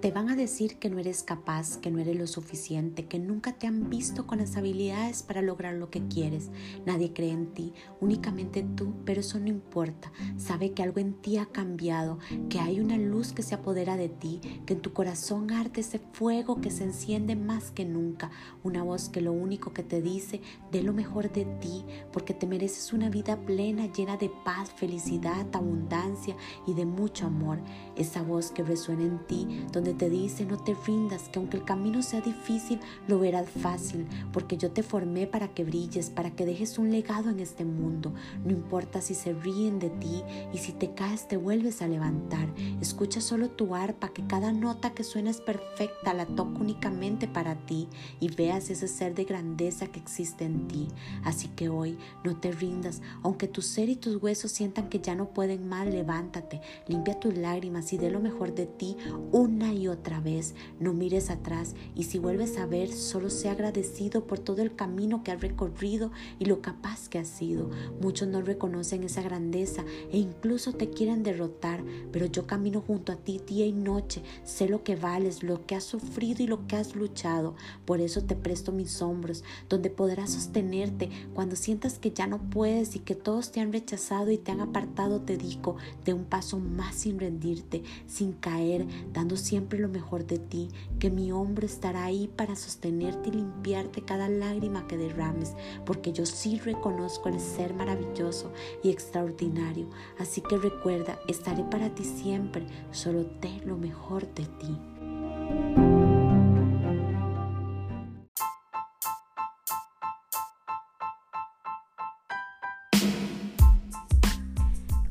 Te van a decir que no eres capaz, que no eres lo suficiente, que nunca te han visto con las habilidades para lograr lo que quieres. Nadie cree en ti, únicamente tú, pero eso no importa. Sabe que algo en ti ha cambiado, que hay una luz que se apodera de ti, que en tu corazón arde ese fuego que se enciende más que nunca. Una voz que lo único que te dice, de lo mejor de ti, porque te mereces una vida plena, llena de paz, felicidad, abundancia y de mucho amor. Esa voz que resuena en ti, donde te dice no te rindas, que aunque el camino sea difícil, lo verás fácil, porque yo te formé para que brilles, para que dejes un legado en este mundo. No importa si se ríen de ti y si te caes te vuelves a levantar. Escucha solo tu arpa, que cada nota que suena es perfecta, la toco únicamente para ti y veas ese ser de grandeza que existe en ti. Así que hoy no te rindas, aunque tu ser y tus huesos sientan que ya no pueden más, levántate, limpia tus lágrimas y dé lo mejor de ti una y otra vez. No mires atrás y si vuelves a ver, solo sé agradecido por todo el camino que has recorrido y lo capaz que has sido. Muchos no reconocen esa grandeza e incluso te quieren derrotar, pero yo camino junto a ti día y noche. Sé lo que vales, lo que has sufrido y lo que has luchado. Por eso te presto mis hombros, donde podrás sostenerte cuando sientas que ya no puedes y que todos te han rechazado y te han apartado. Te digo, de un paso más sin rendirte, sin caer, dando siempre lo mejor de ti, que mi hombro estará ahí para sostenerte y limpiarte cada lágrima que derrames, porque yo sí reconozco el ser maravilloso y extraordinario. Así que recuerda, estaré para ti siempre, solo ten lo mejor de ti.